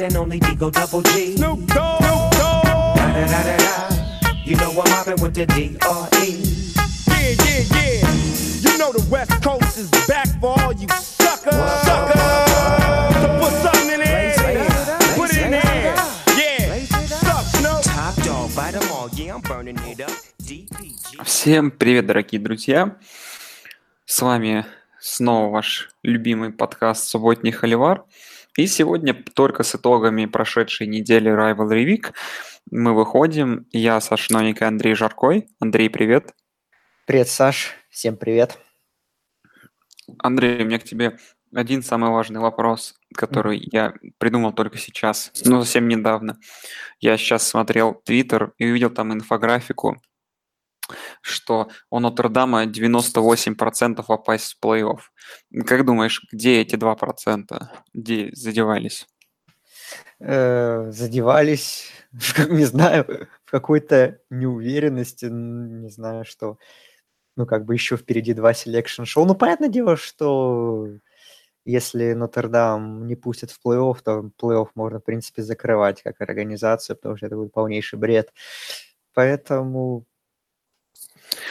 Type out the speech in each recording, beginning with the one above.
one and only Digo Double G. Snoop Dogg. Snoop Dogg. Da da da da da. You know I'm mobbing with the D.R.E. Yeah, yeah, yeah. You know the West Coast is back for all you suckers. Suckers. So put something in there. Put it in there. Yeah. Suck, Snoop. Top dog, bite 'em all. Yeah, I'm burning it up. DPG. Всем привет, дорогие друзья! С вами снова ваш любимый подкаст «Субботний Холивар». И сегодня только с итогами прошедшей недели Rivalry Week мы выходим. Я, Саша Новик и Андрей Жаркой. Андрей, привет. Привет, Саш. Всем привет. Андрей, у меня к тебе один самый важный вопрос, который я придумал только сейчас, ну, совсем недавно. Я сейчас смотрел Твиттер и увидел там инфографику, что у Нотр-Дама 98% попасть в плей-офф. Как думаешь, где эти 2%? Где задевались? Э, задевались, не знаю, в какой-то неуверенности, не знаю, что, ну, как бы еще впереди два selection show. Ну, понятное дело, что если Нотр-Дам не пустят в плей-офф, то плей-офф можно, в принципе, закрывать как организацию, потому что это будет полнейший бред. Поэтому,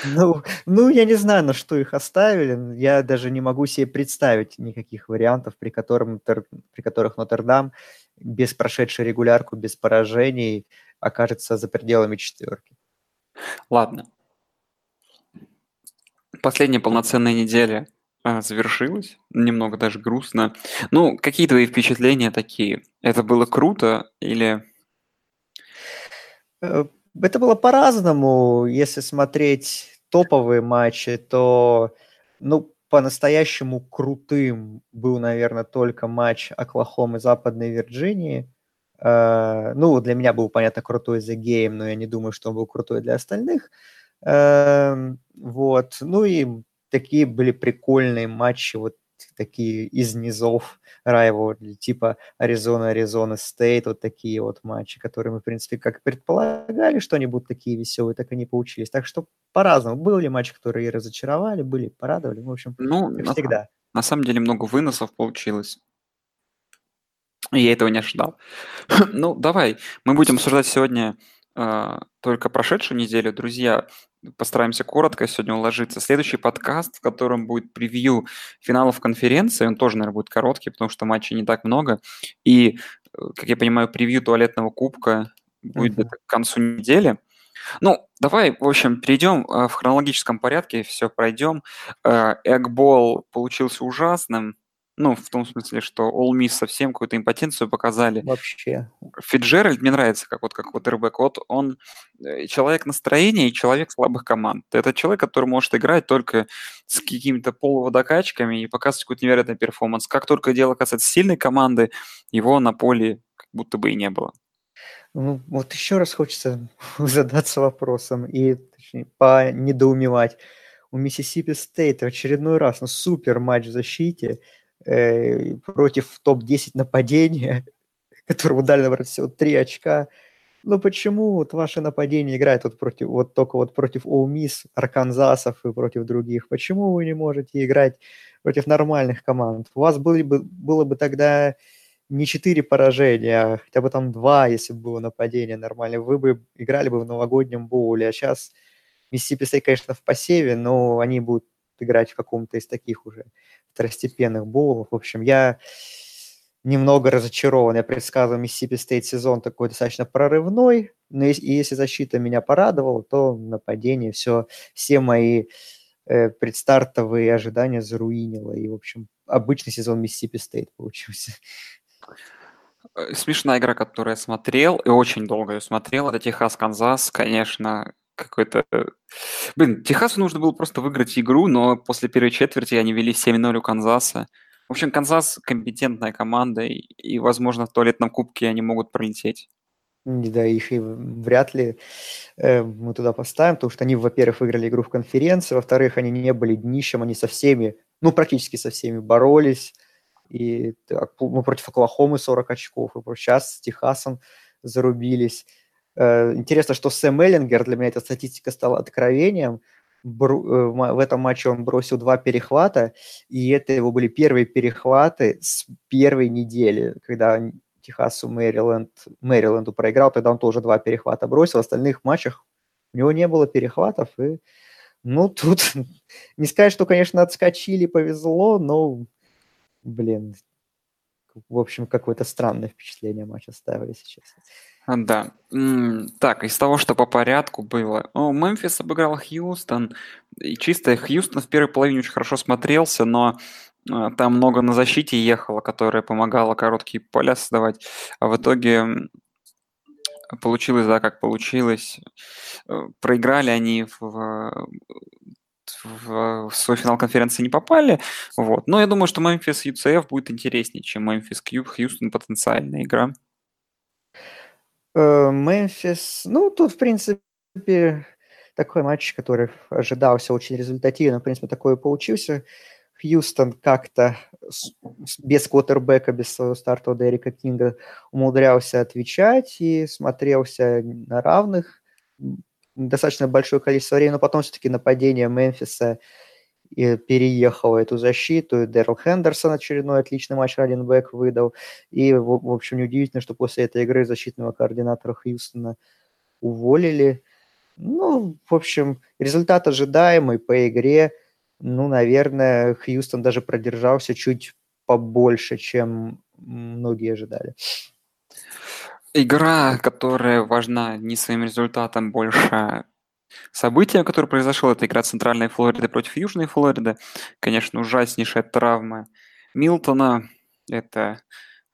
ну, ну, я не знаю, на что их оставили. Я даже не могу себе представить никаких вариантов, при, котором, при которых Нотр-Дам без прошедшей регулярку, без поражений окажется за пределами четверки. Ладно. Последняя полноценная неделя а, завершилась. Немного даже грустно. Ну, какие твои впечатления такие? Это было круто или... Это было по-разному. Если смотреть топовые матчи, то, ну, по-настоящему крутым был, наверное, только матч Оклахомы Западной Вирджинии. Э, Ну, для меня был, понятно, крутой The Game, но я не думаю, что он был крутой для остальных. Эм, Вот. Ну и такие были прикольные матчи, вот такие из низов rivalry, типа Аризона, Аризона Стейт, вот такие вот матчи, которые мы, в принципе, как предполагали, что они будут такие веселые, так и не получились. Так что по-разному. Были матчи, которые и разочаровали, были, порадовали. В общем, Ну, как на, всегда. на самом деле много выносов получилось. И я этого не ожидал. Ну, давай, мы будем обсуждать сегодня а, только прошедшую неделю. Друзья, постараемся коротко сегодня уложиться. Следующий подкаст, в котором будет превью финалов конференции, он тоже, наверное, будет короткий, потому что матчей не так много. И, э, как я понимаю, превью туалетного кубка будет где-то к концу недели. Ну, давай, в общем, перейдем э, в хронологическом порядке, все пройдем. Э, Эгбол получился ужасным. Ну, в том смысле, что All Miss совсем какую-то импотенцию показали. Вообще. Фиджеральд мне нравится, как вот как вот РБК. Вот он э, человек настроения и человек слабых команд. Это человек, который может играть только с какими-то полуводокачками и показывать какой-то невероятный перформанс. Как только дело касается сильной команды, его на поле как будто бы и не было. Ну, вот еще раз хочется задаться вопросом и точнее, понедоумевать. У Миссисипи Стейт в очередной раз, ну, супер матч в защите э, против топ-10 нападения, которому дали набрать всего 3 очка. Ну почему вот ваше нападение играет вот против, вот только вот против Miss, Арканзасов и против других? Почему вы не можете играть против нормальных команд? У вас были бы, было бы тогда не 4 поражения, а хотя бы там 2, если бы было нападение нормальное. Вы бы играли бы в новогоднем боуле, а сейчас Миссисипи Стейт, конечно, в посеве, но они будут играть в каком-то из таких уже второстепенных боулов. В общем, я немного разочарован. Я предсказывал Миссисипи Стейт сезон такой достаточно прорывной, но и если защита меня порадовала, то нападение все, все мои э, предстартовые ожидания заруинило. И, в общем, обычный сезон Миссисипи Стейт получился. Э, Смешная игра, которую я смотрел, и очень долго ее смотрел, это Техас-Канзас, конечно, какой-то... Блин, Техасу нужно было просто выиграть игру, но после первой четверти они вели 7-0 у Канзаса. В общем, Канзас компетентная команда, и, и, возможно, в туалетном кубке они могут пролететь. Да, их и вряд ли э, мы туда поставим, потому что они, во-первых, выиграли игру в конференции, во-вторых, они не были днищем, они со всеми, ну, практически со всеми боролись, и так, ну, против Оклахомы 40 очков, и сейчас с Техасом зарубились. Э, Интересно, что Сэм Эллингер, для меня эта статистика стала откровением, э, в этом матче он бросил два перехвата, и это его были первые перехваты с первой недели, когда Техасу, Мэриленд, Мэриленду проиграл, тогда он тоже два перехвата бросил. В остальных матчах у него не было перехватов. И, ну, тут не сказать, что, конечно, отскочили, повезло, но, блин, в общем, какое-то странное впечатление матч оставили сейчас. Да. Так, из того, что по порядку было. О, Мемфис обыграл Хьюстон. И чисто Хьюстон в первой половине очень хорошо смотрелся, но а, там много на защите ехало, которая помогала короткие поля создавать. А в итоге получилось, да, как получилось. Э, проиграли они в, в, в свой финал конференции не попали. Вот. Но я думаю, что Мемфис UCF будет интереснее, чем Мемфис Кьюб, Хьюстон потенциальная игра. Э, Мемфис, ну, тут, в принципе, такой матч, который ожидался очень результативно, в принципе, такой и получился. Хьюстон как-то без квотербека, без своего старта Дерека Кинга умудрялся отвечать и смотрелся на равных достаточно большое количество времени, но потом все-таки нападение Мемфиса и переехало эту защиту, и Дэрил Хендерсон очередной отличный матч раненбэк выдал, и, в, в общем, неудивительно, что после этой игры защитного координатора Хьюстона уволили. Ну, в общем, результат ожидаемый по игре – ну, наверное, Хьюстон даже продержался чуть побольше, чем многие ожидали. Игра, которая важна не своим результатом, больше событием, которое произошло, это игра Центральной Флориды против Южной Флориды. Конечно, ужаснейшая травма Милтона. Это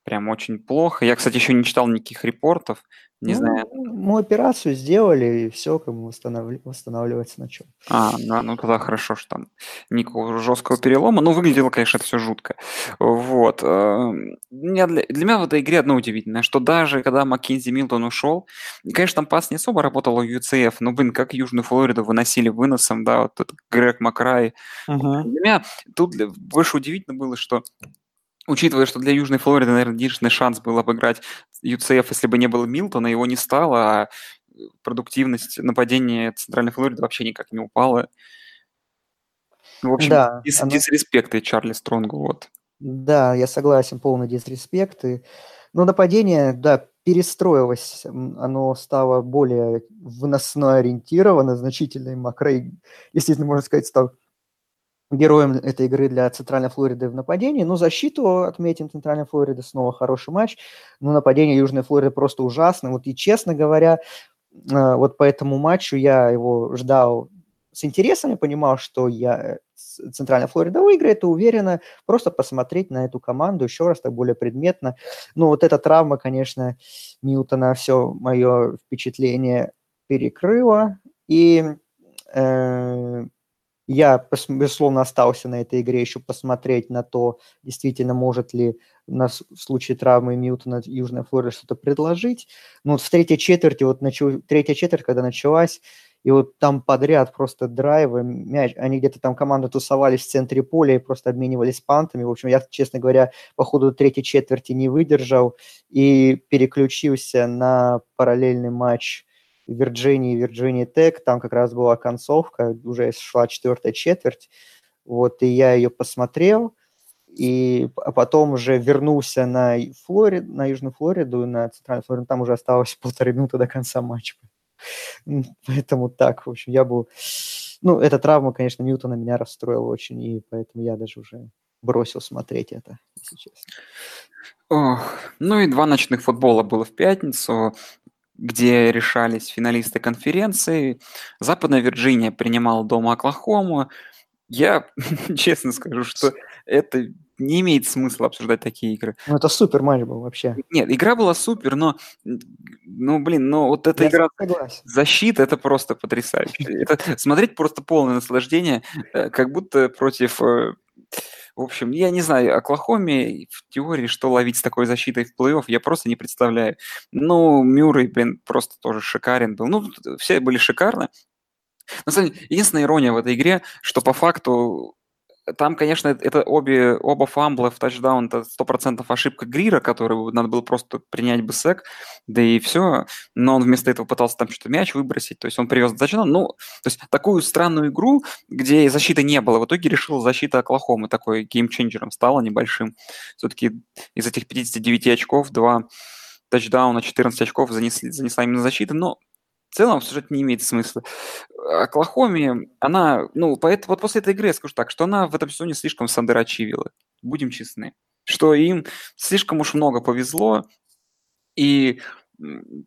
прям очень плохо. Я, кстати, еще не читал никаких репортов. Не ну, знаю. Мы операцию сделали, и все, как бы восстанавли... восстанавливается на чем. А, да, ну тогда хорошо, что там никакого жесткого перелома. Ну, выглядело, конечно, это все жутко. Вот. Эм, для, для меня в этой игре одно удивительное, что даже когда Маккензи Милтон ушел, конечно, там пас не особо работал у UCF, но, блин, как Южную Флориду выносили выносом, да, вот этот Грег Макрай. Uh-huh. Для меня тут больше удивительно было, что Учитывая, что для Южной Флориды, наверное, единственный шанс был обыграть UCF, если бы не было Милтона, его не стало, а продуктивность нападения Центральной Флориды вообще никак не упала. В общем, да, дис- оно... дисреспект и Чарли Стронгу, вот. Да, я согласен, полный дисреспект. И... Но ну, нападение, да, перестроилось, оно стало более выносно ориентировано, значительно, Макрей, естественно, можно сказать, стал героем этой игры для Центральной Флориды в нападении. Ну, защиту отметим Центральной Флориды, снова хороший матч. Но нападение Южной Флориды просто ужасно. Вот и, честно говоря, э, вот по этому матчу я его ждал с интересом, я понимал, что я Центральная Флорида выиграет, и уверенно просто посмотреть на эту команду еще раз так более предметно. Ну, вот эта травма, конечно, Милтона все мое впечатление перекрыла. И э, я, безусловно, остался на этой игре еще посмотреть на то, действительно, может ли у нас в случае травмы Мьютона Южная Флорида что-то предложить. Но вот в третьей четверти, вот начал, третья четверть, когда началась, и вот там подряд просто драйвы, мяч, они где-то там команда тусовались в центре поля и просто обменивались пантами. В общем, я, честно говоря, по ходу третьей четверти не выдержал и переключился на параллельный матч Вирджинии, Вирджинии Тек, там как раз была концовка, уже шла четвертая четверть, вот, и я ее посмотрел, и а потом уже вернулся на Флориду, на Южную Флориду, на Центральную Флориду, там уже осталось полторы минуты до конца матча. Поэтому так, в общем, я был... Ну, эта травма, конечно, Ньютона меня расстроила очень, и поэтому я даже уже бросил смотреть это, если честно. Ох, ну и два ночных футбола было в пятницу где решались финалисты конференции. Западная Вирджиния принимала дома Оклахому. Я честно скажу, что это не имеет смысла обсуждать такие игры. Ну, это супер матч был вообще. Нет, игра была супер, но, ну, блин, ну, вот эта Я игра согласен. защита, это просто потрясающе. Это смотреть просто полное наслаждение, э, как будто против э, в общем, я не знаю, Оклахоме в теории, что ловить с такой защитой в плей-офф, я просто не представляю. Ну, Мюррей, блин, просто тоже шикарен был. Ну, все были шикарны. На самом деле, единственная ирония в этой игре, что по факту там, конечно, это обе, оба фамбла в тачдаун, это 100% ошибка Грира, который надо было просто принять бы сек, да и все. Но он вместо этого пытался там что-то мяч выбросить, то есть он привез тачдаун. Ну, то есть такую странную игру, где защиты не было, в итоге решил защита Оклахомы такой геймченджером стала небольшим. Все-таки из этих 59 очков два тачдауна, 14 очков занесли, занесла именно защита, но в целом сюжет не имеет смысла. Оклахоме, она, ну, поэтому, вот после этой игры я скажу так, что она в этом сезоне слишком сандерачивила. Будем честны. Что им слишком уж много повезло, и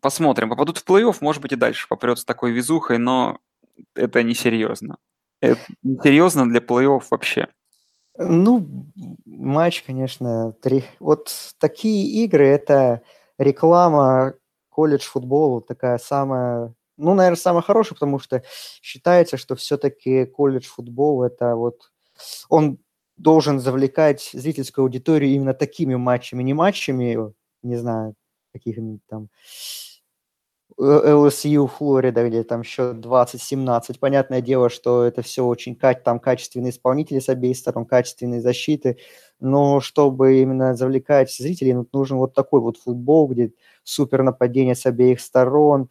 посмотрим, попадут в плей-офф, может быть, и дальше попрет с такой везухой, но это несерьезно. Это несерьезно для плей-офф вообще. Ну, матч, конечно, три. Вот такие игры – это реклама колледж футбола, такая самая ну, наверное, самое хорошее, потому что считается, что все-таки колледж футбол это вот он должен завлекать зрительскую аудиторию именно такими матчами, не матчами, не знаю, каких-нибудь там LSU, Флорида, где там счет 20-17. Понятное дело, что это все очень там качественные исполнители с обеих сторон, качественные защиты, но чтобы именно завлекать зрителей, нужен вот такой вот футбол, где супер нападение с обеих сторон,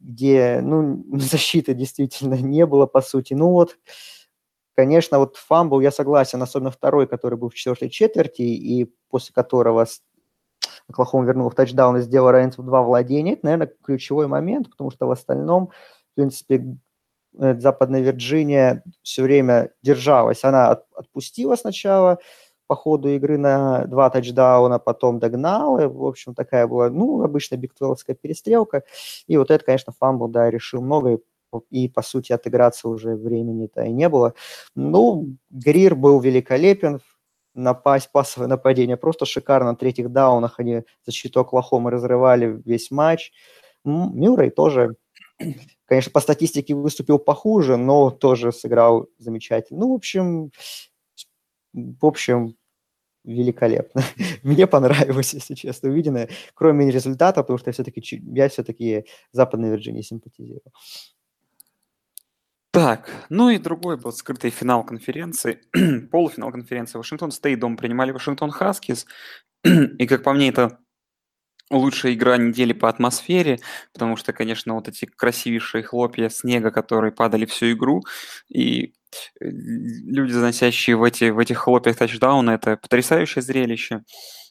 где, ну, защиты действительно не было, по сути. Ну вот, конечно, вот фамбл, я согласен, особенно второй, который был в четвертой четверти, и после которого Оклахома вернул в тачдаун и сделал разницу в два владения, это, наверное, ключевой момент, потому что в остальном, в принципе, э, Западная Вирджиния все время держалась. Она отпустила сначала, по ходу игры на два тачдауна, потом догнал. И, в общем, такая была, ну, обычная бигтвелвовская перестрелка. И вот это, конечно, фамбл, да, решил много, и, и по сути, отыграться уже времени-то и не было. Ну, Грир был великолепен, напасть, пасовое нападение просто шикарно. На третьих даунах они защиту Оклахомы разрывали весь матч. Мюррей тоже, конечно, по статистике выступил похуже, но тоже сыграл замечательно. Ну, в общем, в общем, великолепно. Мне понравилось, если честно, увиденное, кроме результата, потому что я все-таки, я все-таки Западной Вирджинии симпатизирую. Так, ну и другой был скрытый финал конференции, полуфинал конференции. Вашингтон Стейт дом принимали Вашингтон Хаскис, и, как по мне, это лучшая игра недели по атмосфере, потому что, конечно, вот эти красивейшие хлопья снега, которые падали всю игру, и люди, заносящие в, эти, в этих хлопьях тачдауны, это потрясающее зрелище.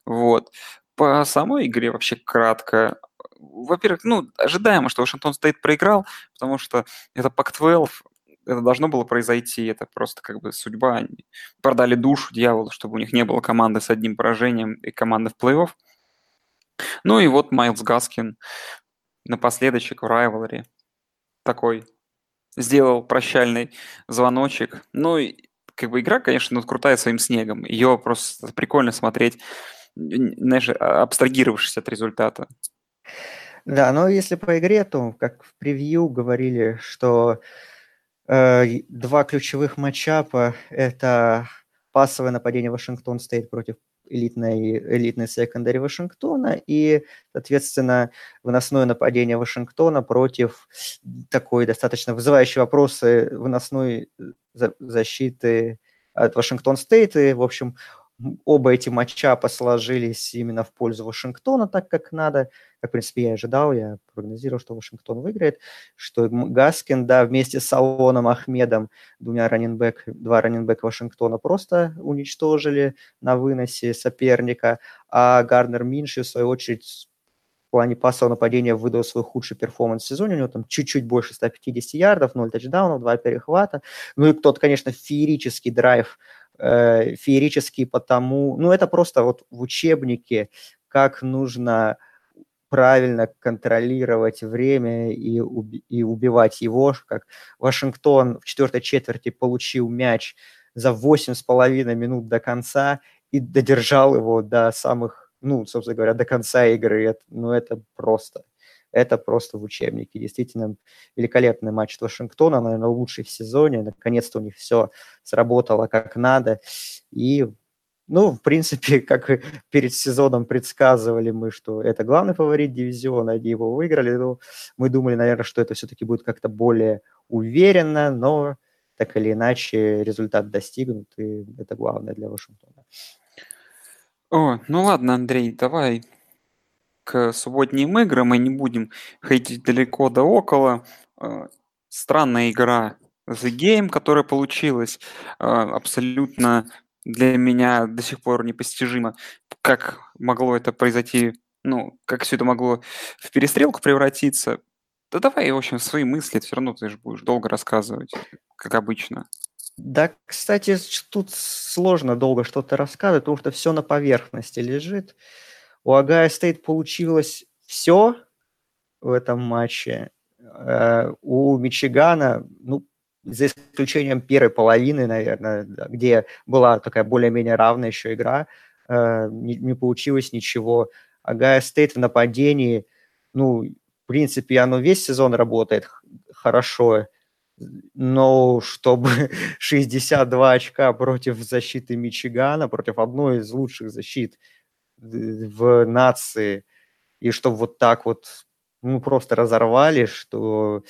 Вот. По самой игре вообще кратко. Во-первых, ну, ожидаемо, что Вашингтон Стейт проиграл, потому что это Пак-12, это должно было произойти, это просто как бы судьба. Они продали душу дьяволу, чтобы у них не было команды с одним поражением и команды в плей-офф. Ну и вот Майлз Гаскин напоследочек в райвеларе. Такой сделал прощальный звоночек. Ну, и, как бы игра, конечно, ну, крутая своим снегом. Ее просто прикольно смотреть, знаешь, а, абстрагировавшись от результата. Да, но если по игре, то, как в превью говорили, что э, два ключевых матчапа – это пасовое нападение Вашингтон Стейт против элитной, элитной секондари Вашингтона и, соответственно, выносное нападение Вашингтона против такой достаточно вызывающей вопросы выносной защиты от Вашингтон Стейт. И, в общем, оба эти матча посложились именно в пользу Вашингтона, так как надо. Как, в принципе, я ожидал, я прогнозировал, что Вашингтон выиграет, что Гаскин, да, вместе с Алоном Ахмедом, двумя раненбэк, два раненбека Вашингтона просто уничтожили на выносе соперника, а Гарнер Минши, в свою очередь, в плане пассового нападения выдал свой худший перформанс в сезоне. У него там чуть-чуть больше 150 ярдов, 0 тачдаунов, 2 перехвата. Ну и тот, конечно, феерический драйв э, феерический потому, ну это просто вот в учебнике, как нужно правильно контролировать время и, уби- и убивать его, как Вашингтон в четвертой четверти получил мяч за 8,5 минут до конца и додержал его до самых, ну, собственно говоря, до конца игры. Это, ну, это просто это просто в учебнике. Действительно, великолепный матч от Вашингтона, наверное, лучший в сезоне. Наконец-то у них все сработало как надо. И, ну, в принципе, как перед сезоном предсказывали мы, что это главный фаворит дивизиона, они его выиграли. Ну, мы думали, наверное, что это все-таки будет как-то более уверенно, но так или иначе результат достигнут, и это главное для Вашингтона. О, ну ладно, Андрей, давай к субботним играм. Мы не будем ходить далеко да около. Э, странная игра The Game, которая получилась, э, абсолютно для меня до сих пор непостижимо, как могло это произойти, ну, как все это могло в перестрелку превратиться. Да давай, в общем, свои мысли, все равно ты же будешь долго рассказывать, как обычно. Да, кстати, тут сложно долго что-то рассказывать, потому что все на поверхности лежит. У Агая Стейт получилось все в этом матче. Э, у Мичигана, ну, за исключением первой половины, наверное, где была такая более-менее равная еще игра, э, не, не получилось ничего. Огайо Стейт в нападении, ну, в принципе, оно весь сезон работает хорошо, но чтобы 62 очка против защиты Мичигана, против одной из лучших защит в нации, и чтобы вот так вот ну, просто разорвали, что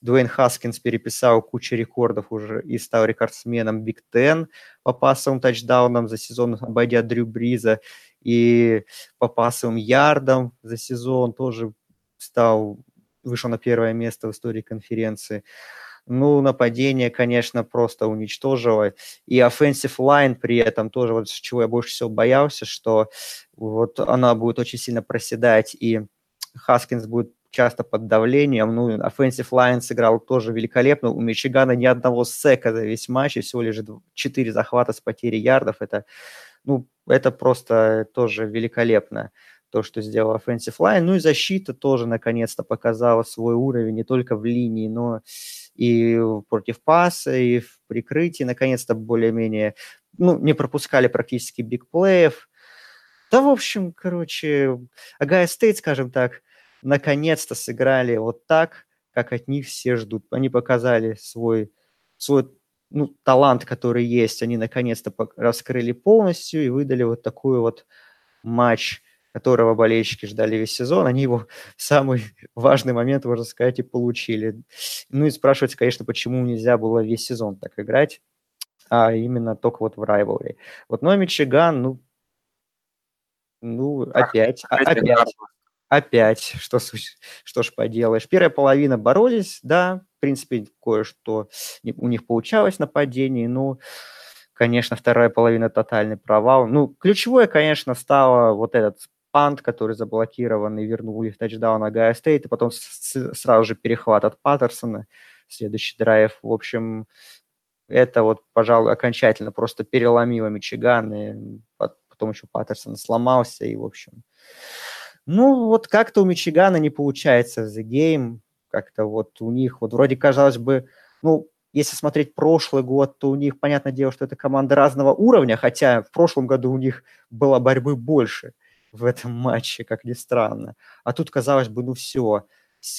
Дуэйн Хаскинс переписал кучу рекордов уже и стал рекордсменом Биг Тен по пасовым тачдаунам за сезон, обойдя Дрю Бриза, и по пасовым ярдам за сезон тоже стал, вышел на первое место в истории конференции. Ну, нападение, конечно, просто уничтожило. И offensive line при этом тоже, вот чего я больше всего боялся, что вот она будет очень сильно проседать, и Хаскинс будет часто под давлением. Ну, offensive line сыграл тоже великолепно. У Мичигана ни одного сека за весь матч, и всего лишь 4 захвата с потерей ярдов. Это, ну, это просто тоже великолепно то, что сделал offensive line. Ну и защита тоже наконец-то показала свой уровень не только в линии, но и против паса, и в прикрытии, наконец-то более-менее, ну, не пропускали практически бигплеев. Да, в общем, короче, Агая Стейт, скажем так, наконец-то сыграли вот так, как от них все ждут. Они показали свой, свой ну, талант, который есть, они наконец-то раскрыли полностью и выдали вот такой вот матч – которого болельщики ждали весь сезон, они его в самый важный момент, можно сказать, и получили. Ну и спрашивается, конечно, почему нельзя было весь сезон так играть, а именно только вот в Rivalry. Вот, но Мичиган, ну, ну, опять, а, опять, опять, что, что ж поделаешь. Первая половина боролись, да, в принципе, кое-что у них получалось нападение, но конечно, вторая половина тотальный провал. Ну, ключевое, конечно, стало вот этот пант, который заблокирован, и вернули в тачдаун Агая Стейт, и потом сразу же перехват от Паттерсона, следующий драйв. В общем, это вот, пожалуй, окончательно просто переломило Мичиган, и потом еще Паттерсон сломался, и, в общем... Ну, вот как-то у Мичигана не получается The Game, как-то вот у них, вот вроде казалось бы, ну, если смотреть прошлый год, то у них, понятное дело, что это команда разного уровня, хотя в прошлом году у них было борьбы больше – в этом матче, как ни странно. А тут, казалось бы, ну все,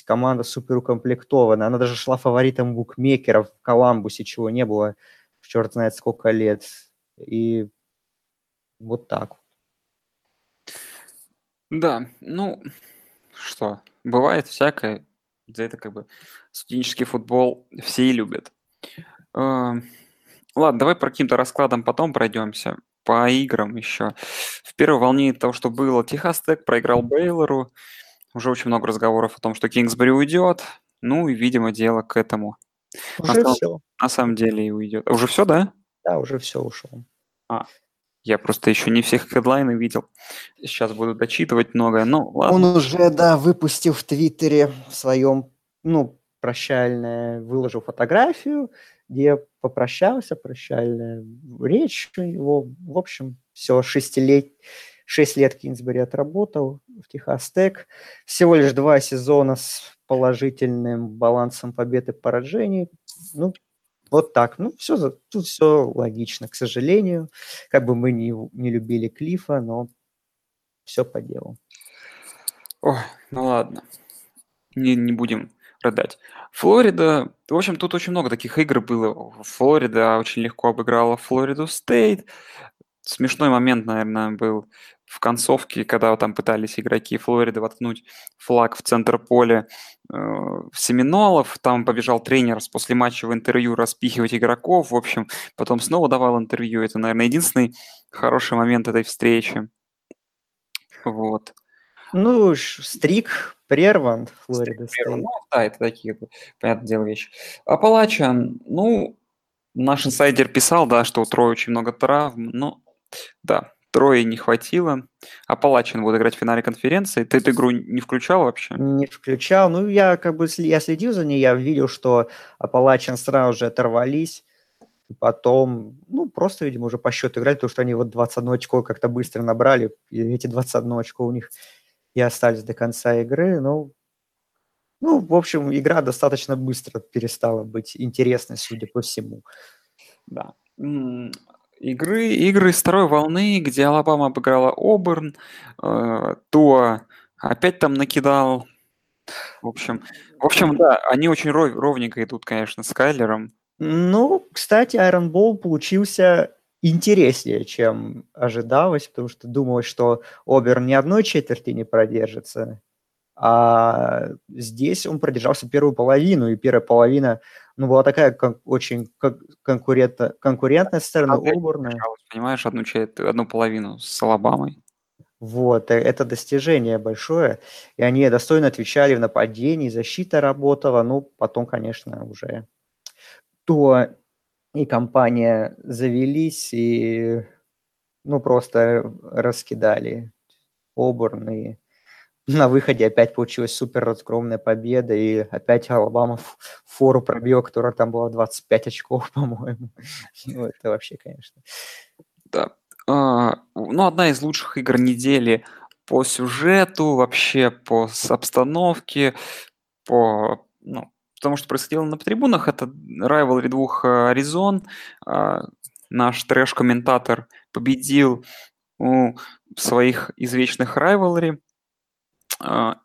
команда супер укомплектована. Она даже шла фаворитом букмекеров в Коламбусе, чего не было черт знает сколько лет. И вот так. Да, ну, что, бывает всякое. За это как бы студенческий футбол все и любят. Ладно, давай про каким-то раскладом потом пройдемся по играм еще. В первой волне того, что было, Техас Тек проиграл Бейлору. Уже очень много разговоров о том, что Кингсбери уйдет. Ну и, видимо, дело к этому. Уже на, все. На самом деле и уйдет. Уже все, да? Да, уже все ушел. А, я просто еще не всех хедлайны видел. Сейчас буду дочитывать многое, ну ладно. Он уже, да, выпустил в Твиттере в своем, ну, прощальное, выложил фотографию, где попрощался, прощальная речь его. В общем, все, шестилет... шесть лет Кинсбери отработал в Техас Тек. Всего лишь два сезона с положительным балансом побед и поражений. Ну, вот так. Ну, все, тут все логично, к сожалению. Как бы мы не, не любили Клифа, но все по делу. Ой, ну ладно. Не, не будем продать. Флорида, в общем, тут очень много таких игр было. Флорида очень легко обыграла Флориду Стейт. Смешной момент, наверное, был в концовке, когда там пытались игроки Флориды воткнуть флаг в центр поля э, Семенолов, там побежал тренер после матча в интервью распихивать игроков, в общем, потом снова давал интервью. Это, наверное, единственный хороший момент этой встречи. Вот. Ну, стрик прерван Флорида Стейт. Ну, да, это такие, понятное дело, вещи. Апалачан, ну, наш инсайдер писал, да, что у Троя очень много травм, ну, да, Трое не хватило. Апалачин будет играть в финале конференции. Ты эту игру не включал вообще? Не включал. Ну, я как бы я следил за ней, я видел, что Апалачин сразу же оторвались. И потом, ну, просто, видимо, уже по счету играли, потому что они вот 21 очко как-то быстро набрали. И эти 21 очко у них и остались до конца игры. Ну, ну, в общем, игра достаточно быстро перестала быть интересной, судя по всему. Да. Игры, игры из второй волны, где Алабама обыграла Оберн, э, Туа опять там накидал. В общем, в общем, да, они очень ров, ровненько идут, конечно, с Кайлером. Ну, кстати, Iron Ball получился интереснее, чем ожидалось, потому что думалось, что Оберн ни одной четверти не продержится. А здесь он продержался первую половину, и первая половина ну, была такая кон- очень конкурентная, конкурентная сцена, а уборная. Понимаешь, одну, одну половину с Алабамой. Вот, э, это достижение большое, и они достойно отвечали в нападении, защита работала, ну, потом, конечно, уже то и компания завелись, и, ну, просто раскидали Оборн, и на выходе опять получилась супер разгромная победа, и опять Алабама фору пробил, которая там была 25 очков, по-моему. Ну, это вообще, конечно. Да. А, ну, одна из лучших игр недели по сюжету, вообще по обстановке, по, ну, потому что происходило на трибунах, это райвелри двух э, Аризон. Наш трэш-комментатор победил у своих извечных райвелри.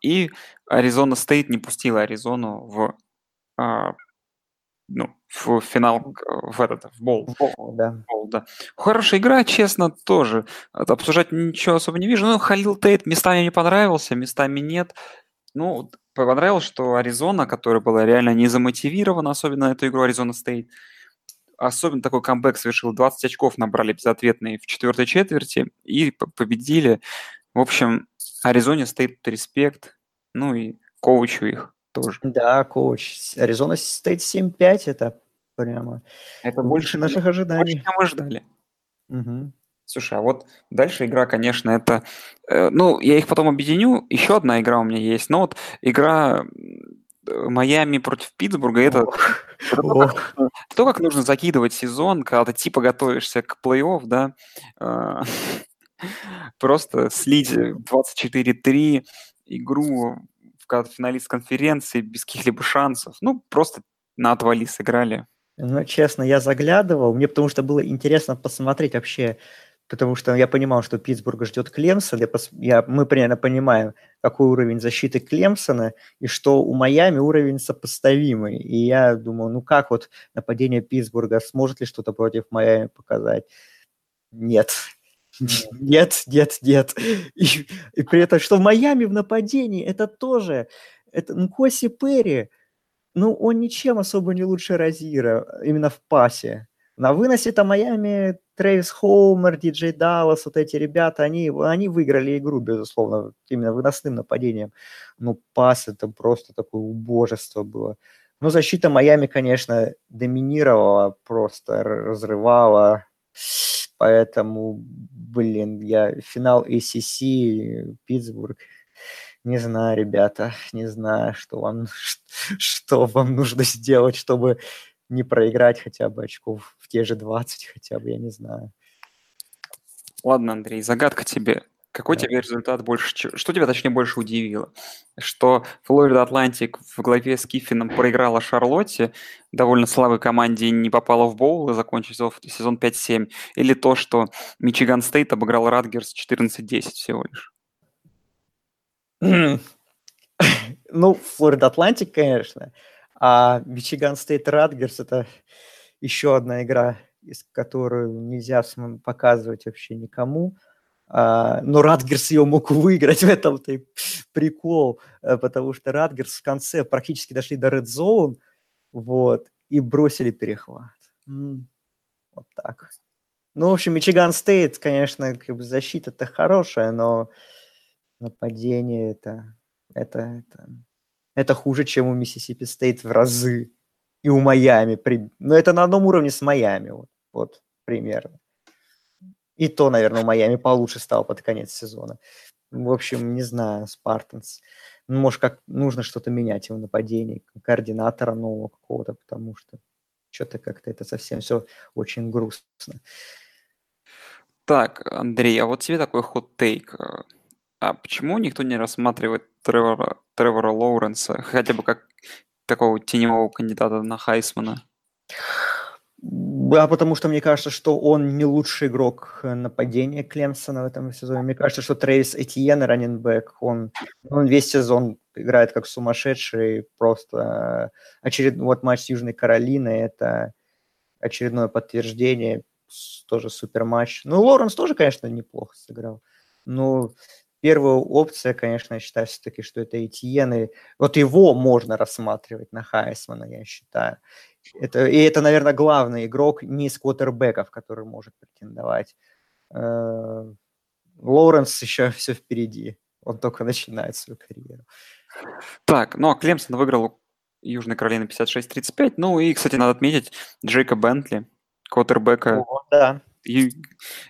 И Аризона Стейт не пустила Аризону в, а, ну, в финал, в этот, в боул. В боул, да. боул, да. Хорошая игра, честно, тоже. Обсуждать ничего особо не вижу. Ну, Халил Тейт местами мне понравился, местами нет. Ну, понравилось, что Аризона, которая была реально не замотивирована, особенно на эту игру Аризона Стейт, особенно такой камбэк совершил, 20 очков набрали безответные в четвертой четверти и победили. В общем, Аризоне стоит респект, ну и коучу их тоже. Да, коуч. Аризона стоит 7-5, это прямо это больше наших ожиданий. Больше, чем мы ждали. Угу. Слушай, а вот дальше игра, конечно, это... Э, ну, я их потом объединю. Еще одна игра у меня есть. Но вот игра Майами против Питтсбурга, это, это то, как, то, как нужно закидывать сезон, когда ты типа готовишься к плей-офф, да, а, просто слить 24-3 игру, в финалист конференции без каких-либо шансов. Ну, просто на отвали сыграли. Ну, честно, я заглядывал, мне потому что было интересно посмотреть вообще, потому что я понимал, что Питтсбурга ждет Клемсон, я, я, мы примерно понимаем, какой уровень защиты Клемсона, и что у Майами уровень сопоставимый. И я думал, ну как вот нападение Питтсбурга, сможет ли что-то против Майами показать? Нет, нет, нет, нет. И, и при этом, что в Майами в нападении, это тоже, это Нкоси Перри, ну, он ничем особо не лучше Розира, именно в пасе. На выносе-то Майами Трэвис Холмер, Диджей Даллас, вот эти ребята, они, они выиграли игру, безусловно, именно выносным нападением. Ну, пас это просто такое убожество было. Но защита Майами, конечно, доминировала, просто разрывала. Поэтому, блин, я финал ACC, Питтсбург, не знаю, ребята, не знаю, что вам, что вам нужно сделать, чтобы не проиграть хотя бы очков те же 20, хотя бы, я не знаю. Ладно, Андрей, загадка тебе. Какой да. тебе результат больше... Что тебя, точнее, больше удивило? Что Флорида Атлантик в главе с Киффином проиграла Шарлотте, довольно слабой команде не попала в боул и закончила сезон 5-7? Или то, что Мичиган Стейт обыграл Радгерс 14-10 всего лишь? Ну, Флорида Атлантик, конечно. А Мичиган Стейт Радгерс – это еще одна игра, из которую нельзя показывать вообще никому – А, но Радгерс ее мог выиграть в этом-то и прикол, э, потому что Радгерс в конце практически дошли до Red Zone, вот, и бросили перехват. Вот так. Ну, в общем, Мичиган Стейт, конечно, как бы защита-то хорошая, но нападение это, это, это, это хуже, чем у Миссисипи Стейт в разы. И у Майами. Но это на одном уровне с Майами. Вот, вот примерно. И то, наверное, у Майами получше стал под конец сезона. В общем, не знаю, Спартанс. Ну, может, как нужно что-то менять в нападении, координатора нового какого-то, потому что что-то как-то это совсем все очень грустно. Так, Андрей, а вот тебе такой хот-тейк. А почему никто не рассматривает Тревора, Тревора Лоуренса хотя бы как такого теневого кандидата на Хайсмана? Да, потому что мне кажется, что он не лучший игрок нападения Клемсона в этом сезоне. Мне кажется, что Трейс Этьен, раненбэк, он, он весь сезон играет как сумасшедший, просто очередной вот матч с Южной Каролиной, это очередное подтверждение, тоже супер матч. Ну, Лоренс тоже, конечно, неплохо сыграл. Ну, первая опция, конечно, я считаю все-таки, что это Этьен, и вот его можно рассматривать на Хайсмана, я считаю. Это, и это, наверное, главный игрок не из квотербеков, который может претендовать. Э, Лоуренс еще все впереди. Он только начинает свою карьеру. Так, ну а Клемсон выиграл Южной Каролины 56-35. Ну и, кстати, надо отметить Джейка Бентли, квотербека. О, да.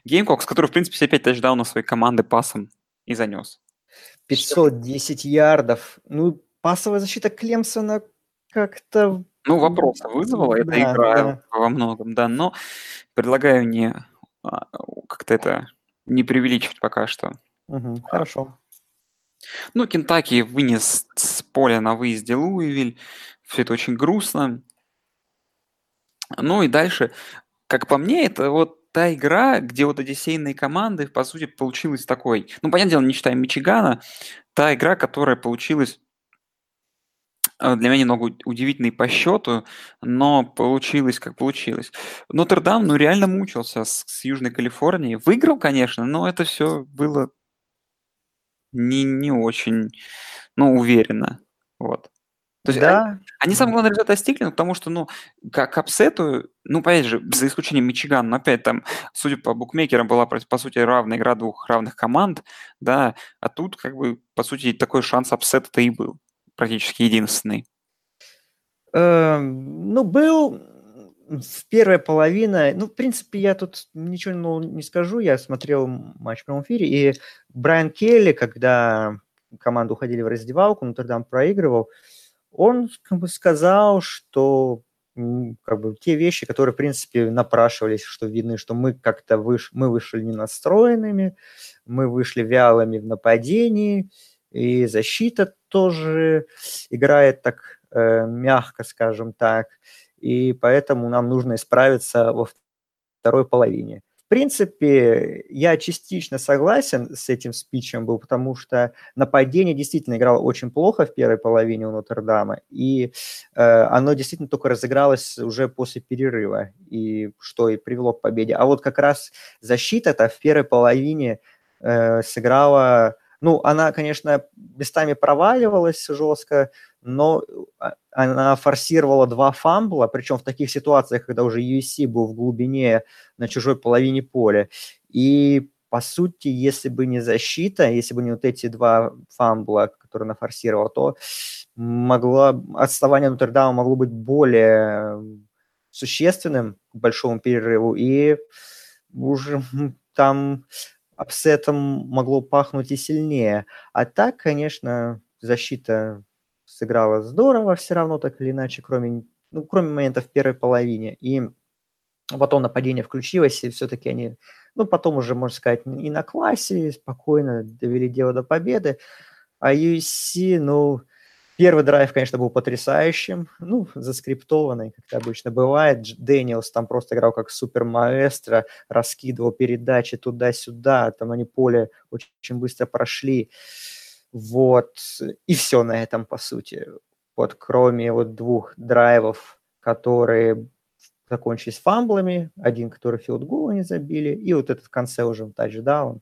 Gamecocks, который, в принципе, все пять тачдаунов своей команды пасом и занес. 510 ярдов. Ну, пасовая защита Клемсона как-то ну, вопросы вызвала эта да, игра да. во многом, да, но предлагаю не а, как-то это не преувеличивать пока что. Угу, хорошо. Ну, Кентаки вынес с поля на выезде Луивиль. Все это очень грустно. Ну и дальше, как по мне, это вот та игра, где вот эти сейные команды, по сути, получилась такой, ну, понятное дело, не считая Мичигана, та игра, которая получилась а, для меня немного удивительный по счету, но получилось, как получилось. Нотр-Дам, ну, реально мучился с, с Южной Калифорнией. Выиграл, конечно, но это все было не, не очень, ну, уверенно. Вот. То есть да. они, они самое главное результат достигли, ну, потому что, ну, как апсету, ну, опять же, за исключением Мичигана, но опять там, судя по букмекерам, была, по сути, равная игра двух равных команд, да, а тут, как бы, по сути, такой шанс апсета-то и был практически единственный? Э, ну, был в первой половине, ну, в принципе, я тут ничего ну, не скажу, я смотрел матч в прямом эфире, и Брайан Келли, когда команду уходили в раздевалку, Нотр-Дам проигрывал, он как бы сказал, что как бы те вещи, которые, в принципе, напрашивались, что видны, что мы как-то выш... мы вышли не настроенными, мы вышли вялыми в нападении, и защита тоже играет так э, мягко, скажем так, и поэтому нам нужно исправиться во второй половине. Принципе, я частично согласен с этим спичем был, потому что нападение действительно играло очень плохо в первой половине у Нотр-Дама, и э, оно действительно только разыгралось уже после перерыва, и что и привело к победе. А вот как раз защита-то в первой половине э, сыграла ну, она, конечно, местами проваливалась жестко, но а, она форсировала два фамбла, причем в таких ситуациях, когда уже USC был в глубине на чужой половине поля. И, по сути, если бы не защита, если бы не вот эти два фамбла, которые она форсировала, то могло, отставание Нотр-Дама могло быть более существенным к большому перерыву, и уже там upset ом могло пахнуть и сильнее. А так, конечно, защита сыграла здорово все равно, так или иначе, кроме, ну, кроме момента в первой половине. И потом нападение включилось, и все-таки они, ну, потом уже, можно сказать, и на классе спокойно довели дело до победы. А USC, ну, Первый драйв, конечно, был потрясающим, ну, заскриптованный, как обычно бывает. Дэниелс там просто играл как супер маэстро, раскидывал передачи туда-сюда, там они поле очень быстро прошли. Вот, и все на этом, по сути. Вот, кроме вот двух драйвов, которые закончились фамблами, один, который филдгол не забили, и вот этот в конце уже тачдаун.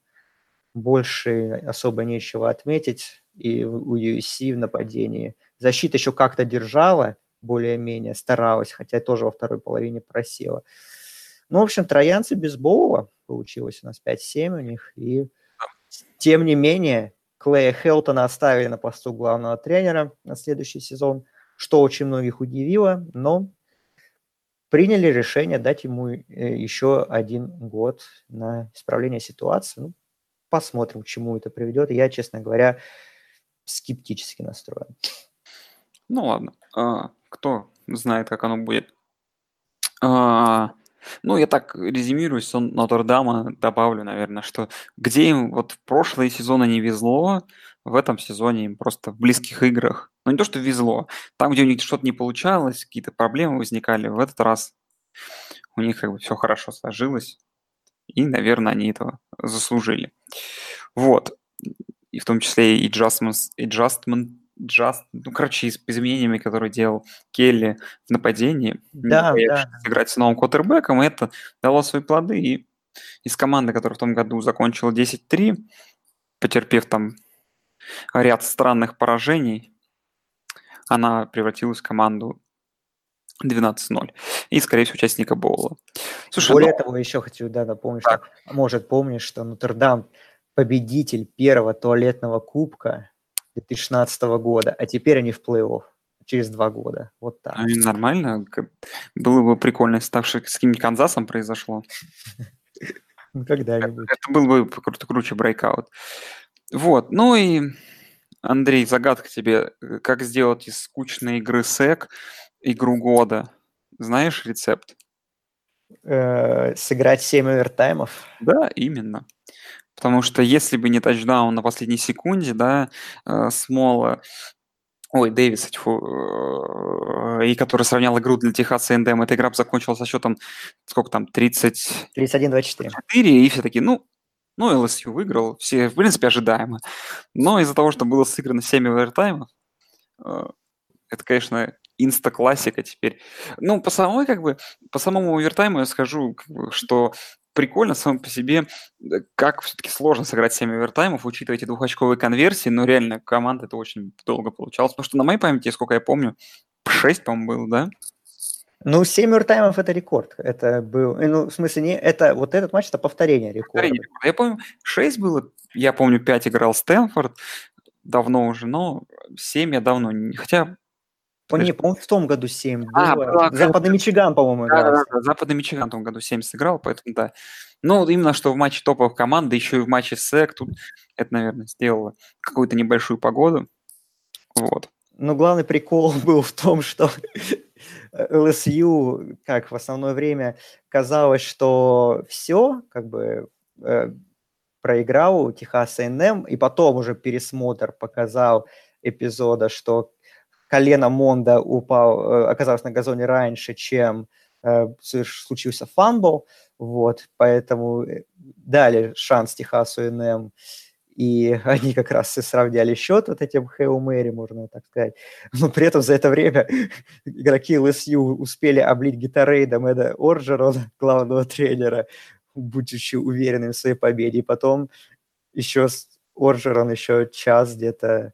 больше особо нечего отметить. И у USC в нападении защита еще как-то держала, более-менее старалась, хотя тоже во второй половине просела. Ну, в общем, троянцы без Боула получилось у нас 5-7 у них. И тем не менее, Клея Хелтона оставили на посту главного тренера на следующий сезон, что очень многих удивило, но приняли решение дать ему э, еще один год на исправление ситуации. Ну, посмотрим, к чему это приведет. Я, честно говоря, скептически настроен. Ну ладно. А, кто знает, как оно будет. А, ну, я так резюмирую сон Нотр-Дама, добавлю, наверное, что где им вот в прошлые сезоны не везло, в этом сезоне им просто в близких играх, ну не то, что везло, там, где у них что-то не получалось, какие-то проблемы возникали, в этот раз у них как бы все хорошо сложилось, и, наверное, они этого заслужили. Вот. И в том числе и adjustments, adjustment Just, ну, короче, с изменениями, которые делал Келли в нападении, да, да. играть с новым квотербеком, и это дало свои плоды. И из команды, которая в том году закончила 10-3, потерпев там ряд странных поражений, она превратилась в команду 12-0. И, скорее всего, участника Боула. Слушай, Более ну... того, еще хочу да, напомнить, так. что, может, помнишь, что Нотр-Дам победитель первого туалетного кубка 2016 года, а теперь они в плей-офф через два года. Вот так. А, нормально. Было бы прикольно, если так с каким-нибудь Канзасом произошло. Ну, когда-нибудь. Это был бы кру- круче брейкаут. Вот. Ну и, Андрей, загадка тебе. Как сделать из скучной игры СЭК игру года? Знаешь рецепт? Э, сыграть 7 овертаймов? Да, именно. Потому что если бы не тачдаун на последней секунде, да, э, Смола, ой, Дэвис, фу, э, и который сравнял игру для Техаса НДМ, эта игра бы закончилась со счетом, сколько там, 30... 31-24. И все таки ну, ну, ЛСЮ выиграл, все, в принципе, ожидаемо. Но из-за того, что было сыграно 7 овертаймов, э, это, конечно, инста-классика теперь. Ну, по самой, как бы, по самому овертайму я скажу, как бы, что прикольно само по себе, э, как все-таки сложно сыграть 7 овертаймов, учитывая эти двухочковые конверсии, но реально команда это очень долго получалось. Потому что на моей памяти, сколько я помню, 6, по-моему, было, да? Ну, 7 овертаймов это рекорд. Это был, э, ну, в смысле, не, это, вот этот матч это повторение рекорда. Повторение. Я помню, 6 было, я помню, 5 играл Стэнфорд, давно уже, но 7 я давно, хотя он не, по-моему, в том году 7 а, было. Западный Мичиган, по-моему, да, да, да, Западный Мичиган в том году 7 сыграл, поэтому да. Ну, именно что в матче топовых команд, да еще и в матче СЭК, тут это, наверное, сделало какую-то небольшую погоду. Вот. Но главный прикол был в том, что LSU, как в основное время, казалось, что все, как бы э, проиграл у Техаса A&M, и потом уже пересмотр показал эпизода, что колено Монда упал, э, оказалось на газоне раньше, чем э, случился fumble, вот, поэтому э, дали шанс Техасу A&M, и они как раз и сравняли счет вот этим Хейл Мэри, можно так сказать. Но при этом за это время игроки ЛСЮ успели облить гитарейдом Эда Орджерона, главного тренера, будучи уверенным в своей победе. И потом еще Орджерон еще час где-то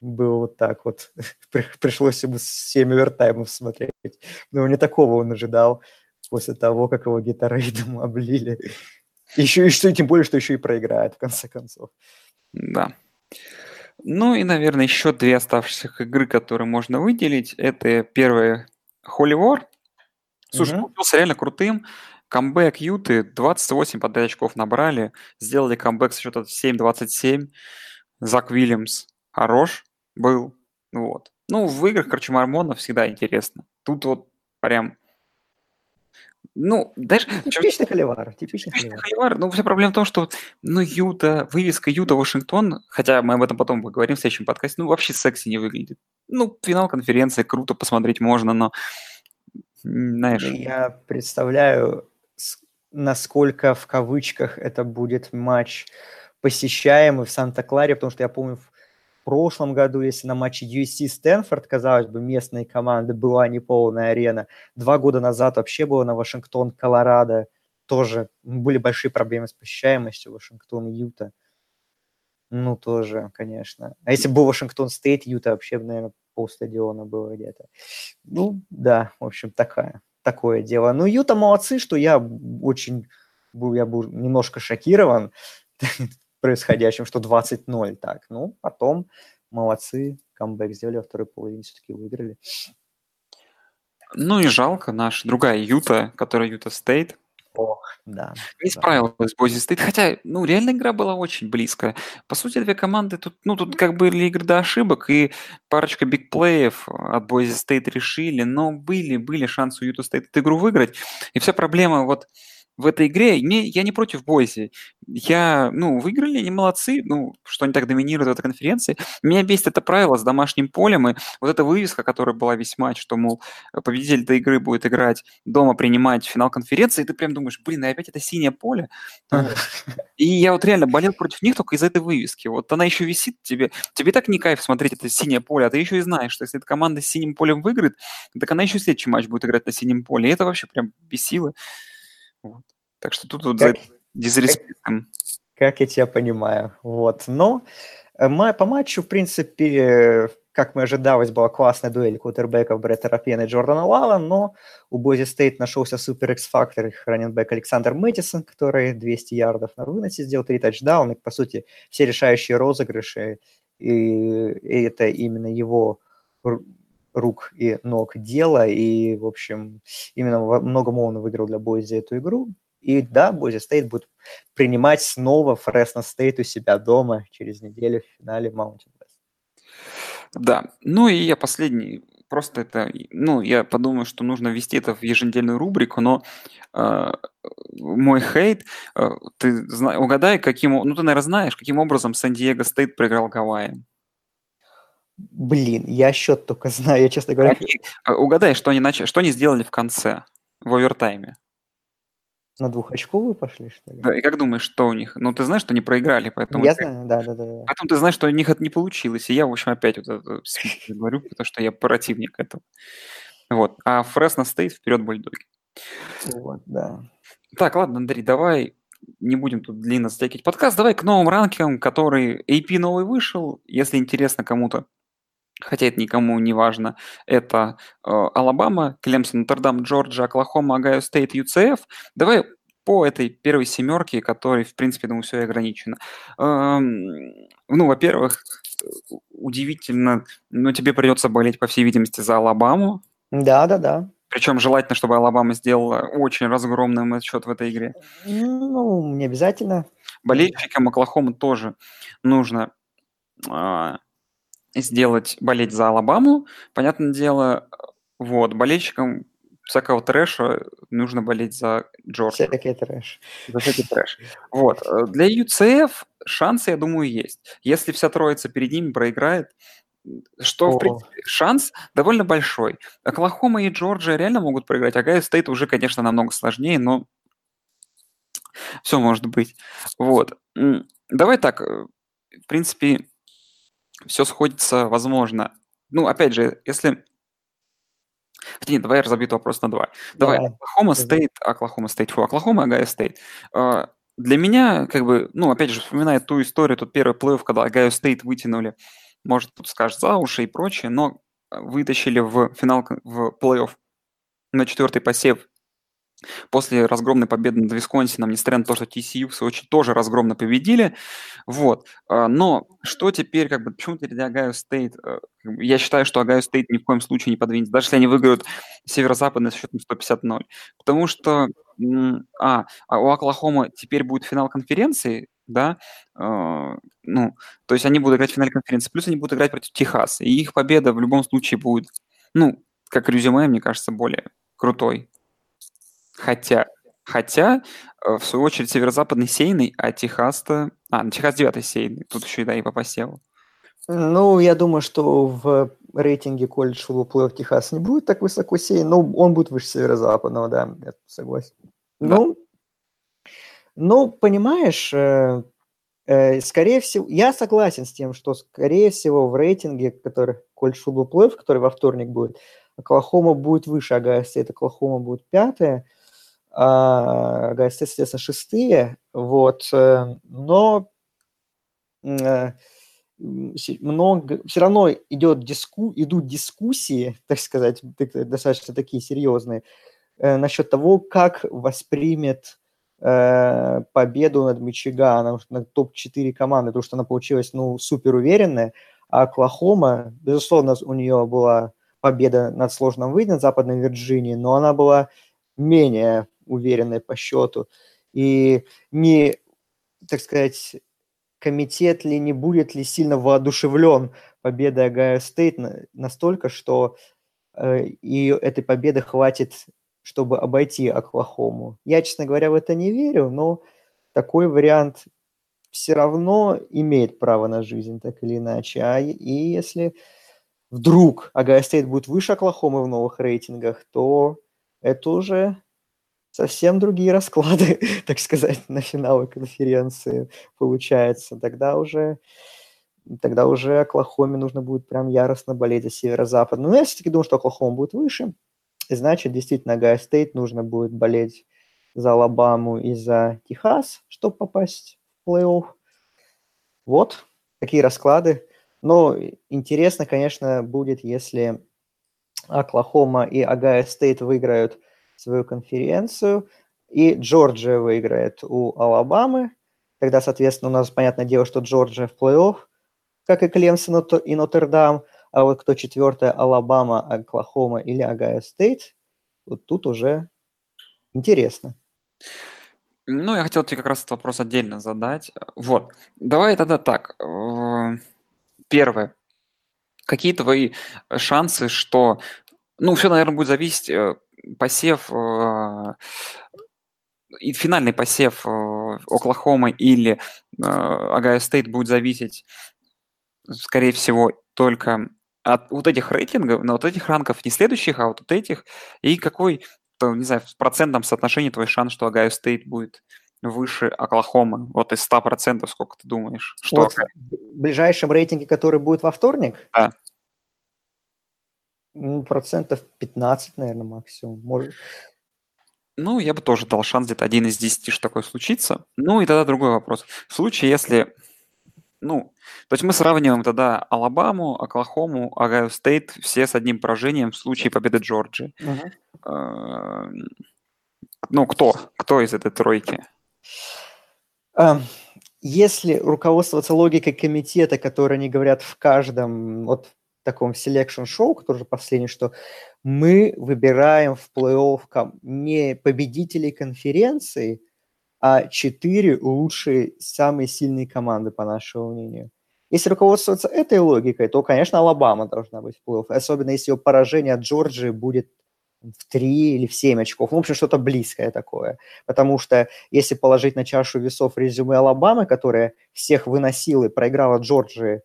был вот так вот. Пришлось ему 7 овертаймов смотреть. Но не такого он ожидал после того, как его гитарейдом облили. Еще и что, тем более, что еще и проиграет, в конце концов. Да. Ну и, наверное, еще две оставшиеся игры, которые можно выделить. Это первая Holy War. Слушай, угу. получился реально крутым. Камбэк Юты, 28 подряд очков набрали. Сделали камбэк с счета 7-27. Зак Вильямс хорош был. Вот. Ну, в играх, короче, Мормонов всегда интересно. Тут вот прям... Ну, даже... Типичный холивар. Типичный, типичный холивар. Ну, вся проблема в том, что, ну, Юта, вывеска Юта Вашингтон, хотя мы об этом потом поговорим в следующем подкасте, ну, вообще секси не выглядит. Ну, финал конференции, круто посмотреть можно, но, знаешь... Я представляю, насколько в кавычках это будет матч посещаемый в Санта-Кларе, потому что я помню, прошлом году, если на матче USC Стэнфорд, казалось бы, местной команды была неполная арена. Два года назад вообще было на Вашингтон, Колорадо. Тоже были большие проблемы с посещаемостью Вашингтон, Юта. Ну, тоже, конечно. А если бы был Вашингтон Стейт, Юта вообще, наверное, полстадиона было где-то. Ну, да, в общем, такая, такое дело. Ну, Юта молодцы, что я очень был, я был немножко шокирован происходящим, что 20-0 так. Ну, потом молодцы, камбэк сделали во второй половине, все-таки выиграли. Ну и жалко, наша другая Юта, которая Юта Стейт, Ох, да. Не да. справилась с Boise State, хотя, ну, реально игра была очень близкая. По сути, две команды тут, ну, тут как бы были игры до ошибок, и парочка бигплеев от Boise State решили, но были, были шансы у Utah State эту игру выиграть. И вся проблема вот в этой игре, не, я не против Бойзи. Я, ну, выиграли, они молодцы, ну, что они так доминируют в этой конференции. Меня бесит это правило с домашним полем, и вот эта вывеска, которая была весь матч, что, мол, победитель этой игры будет играть дома, принимать финал конференции, и ты прям думаешь, блин, и опять это синее поле. И я вот реально болел против них только из-за этой вывески. Вот она еще висит тебе, тебе так не кайф смотреть это синее поле, а ты еще и знаешь, что если эта команда с синим полем выиграет, так она еще следующий матч будет играть на синем поле. И это вообще прям бесило. Вот. Так что тут вот Как- за дизреспектом. Как я тебя понимаю. Вот. Но э, ма- по матчу, в принципе, э, как мы ожидалось, была классная дуэль квотербеков Бретта Рипьена и Джордана Лава, но у Бойси Стейт нашелся супер X-фактор, их running back Александр Мэттисон, который 200 ярдов на выносе сделал, три тачдауна, и, по сути, все решающие розыгрыши, и, и это именно его рук и ног дело, и, в общем, именно во многому он выиграл для Бойси эту игру. И да, Бойси Стейт будет принимать снова Фресно Стейт у себя дома через неделю в финале Mountain West. Да. Ну и я последний. Просто это, ну, я подумаю, что нужно ввести это в еженедельную рубрику, но э, мой hate, э, ты зна- угадай, каким, ну, ты, наверное, знаешь, каким образом Сан-Диего Стейт проиграл Гавайи. Блин, я счет только знаю, я, честно говоря, Они- э, угадай, что они, начали, что они сделали в конце, в овертайме. на двухочковую пошли, что ли? Да, и как думаешь, что у них? Ну, ты знаешь, что они проиграли, поэтому, Я ты, знаю, да, да, да. поэтому ты знаешь, что у них это не получилось. И я, в общем, опять вот это говорю, потому что я противник этого. Вот. А Фресно Стейт вперед бульдоги. Вот, да. Так, ладно, Андрей, давай не будем тут длинно затягивать подкаст. Давай к новым ранкингам, который AP новый вышел. Если интересно кому-то, хотя это никому не важно, это э, Алабама, Клемсон, Нотр-Дам, Джорджия, Оклахома, Огайо Стейт, UCF. Давай по этой первой семерке, которой, в принципе, думаю, все и ограничено. Эм, ну, во-первых, удивительно, но тебе придется болеть, по всей видимости, за Алабаму. Да, да, да. Причем желательно, чтобы Алабама сделала очень разгромный счет в этой игре. Ну, не обязательно. Болельщикам Оклахомы тоже нужно а, сделать болеть за Алабаму. Понятное дело, вот, болельщикам всякого трэша нужно болеть за Джорджию. Всякий трэш. За всякий трэш. Вот. э, Для UCF шансы, я думаю, есть. Если вся троица перед ними проиграет, что, в принципе, шанс довольно большой. Оклахома и Джорджия реально могут проиграть. Огайо Стейт уже, конечно, намного сложнее, но все может быть. Вот. Давай так, э, в принципе, все сходится, возможно. Ну, опять же, если... Хотя нет, давай я разобью вопрос на два. Давай. Оклахома. Стейт, Оклахома Стейт, фу, Оклахома, Огайо Стейт. А, Для меня, как бы, ну, опять же, вспоминая ту историю, тот первый плей когда Огайо Стейт вытянули, может, тут скажешь за уши и прочее, но вытащили в финал, в плей-офф на четвертый посев после разгромной победы над Висконсином, несмотря на то, что TCU в свою очередь тоже разгромно победили. Вот. А, Но что теперь, как бы, почему теперь Огайо Стейт? э, Я считаю, что Огайо Стейт ни в коем случае не подвинется, даже если они выиграют северо-западный с счетом 150-0. Потому что, а, а у Оклахомы теперь будет финал конференции, да, э, ну, то есть они будут играть в финале конференции, плюс они будут играть против Техаса, и их победа в любом случае будет, ну, как резюме, мне кажется, более крутой. Хотя, хотя, э, в свою очередь, северо-западный сейный, а Техас-то... А, ну, Техас девятый сейный, тут еще и, да, и по посеву. Ну, я думаю, что в рейтинге колледж футбол Техас не будет так высоко сеян, но он будет выше северо-западного, да, я согласен. Да. Ну, ну, понимаешь, э, э, скорее всего, я согласен с тем, что, скорее всего, в рейтинге, который колледж футбол плей который во вторник будет, Оклахома будет выше Огайо Стейт, Оклахома будет пятая, а Стейт, соответственно, шестые, вот, э, но э, много, все равно идет диску, идут дискуссии, так сказать, достаточно такие серьезные, э, насчет того, как воспримет победу над Мичиганом, на топ-4 команды, потому что она получилась, ну, супер уверенная, а Оклахома, безусловно, у нее была победа над сложным выйдем Западной Вирджинией, но она была менее уверенной по счету. И не, так сказать, комитет ли не будет ли сильно воодушевлен победой Огайо Стейт настолько, что э, и этой победы хватит, чтобы обойти Оклахому. Я, честно говоря, в это не верю, но такой вариант все равно имеет право на жизнь, так или иначе. А и если вдруг Огайо Стейт будет выше Оклахомы в новых рейтингах, то это уже совсем другие расклады, так сказать, на финалы конференции получается. Тогда уже тогда уже Оклахоме нужно будет прям яростно болеть за северо-запад. Но я все-таки думаю, что Оклахома будет выше. И значит, действительно, Огайо Стейт нужно будет болеть за Алабаму и за Техас, чтобы попасть в плей-офф. Вот такие расклады. Но интересно, конечно, будет, если Оклахома и Огайо Стейт выиграют свою конференцию, и Джорджия выиграет у Алабамы. Тогда, соответственно, у нас, понятное дело, что Джорджия в плей-офф, как и Клемсон и Нотр-Дам, а вот кто четвертая, Алабама, Оклахома или Огайо Стейт, вот тут уже интересно. Ну, я хотел тебе как раз этот вопрос отдельно задать. Вот, давай тогда так. Э, первое. Какие твои шансы, что... Ну, все, наверное, будет зависеть э, посев, э, и финальный посев э, Оклахомы или Огайо Стейт будет зависеть, скорее всего, только от вот этих рейтингов, на вот этих ранков, не следующих, а вот от этих, и какой, не знаю, в процентном соотношении твой шанс, что Огайо Стейт будет выше Оклахомы? Вот из 100% сколько ты думаешь? Что вот в ближайшем рейтинге, который будет во вторник? Да. Ну, процентов 15, наверное, максимум. Может. Ну, я бы тоже дал шанс где-то один из десяти, что такое случится. Ну, и тогда другой вопрос. В случае, если... Ну, то есть мы сравниваем тогда Алабаму, Оклахому, Огайо Стейт, все с одним поражением в случае победы Джорджии. Uh-huh. Ну, кто? Кто из этой тройки? Эм, если руководствоваться логикой комитета, который они говорят в каждом, вот таком selection show, который последний, что мы выбираем в плей-офф не победителей конференции, а четыре лучшие, самые сильные команды, по нашему мнению. Если руководствоваться этой логикой, то, конечно, Алабама должна быть в плей-офф, особенно если ее поражение от Джорджии будет в 3 или в 7 очков. Ну, в общем, что-то близкое такое. Потому что если положить на чашу весов резюме Алабамы, которая всех выносила и проиграла Джорджии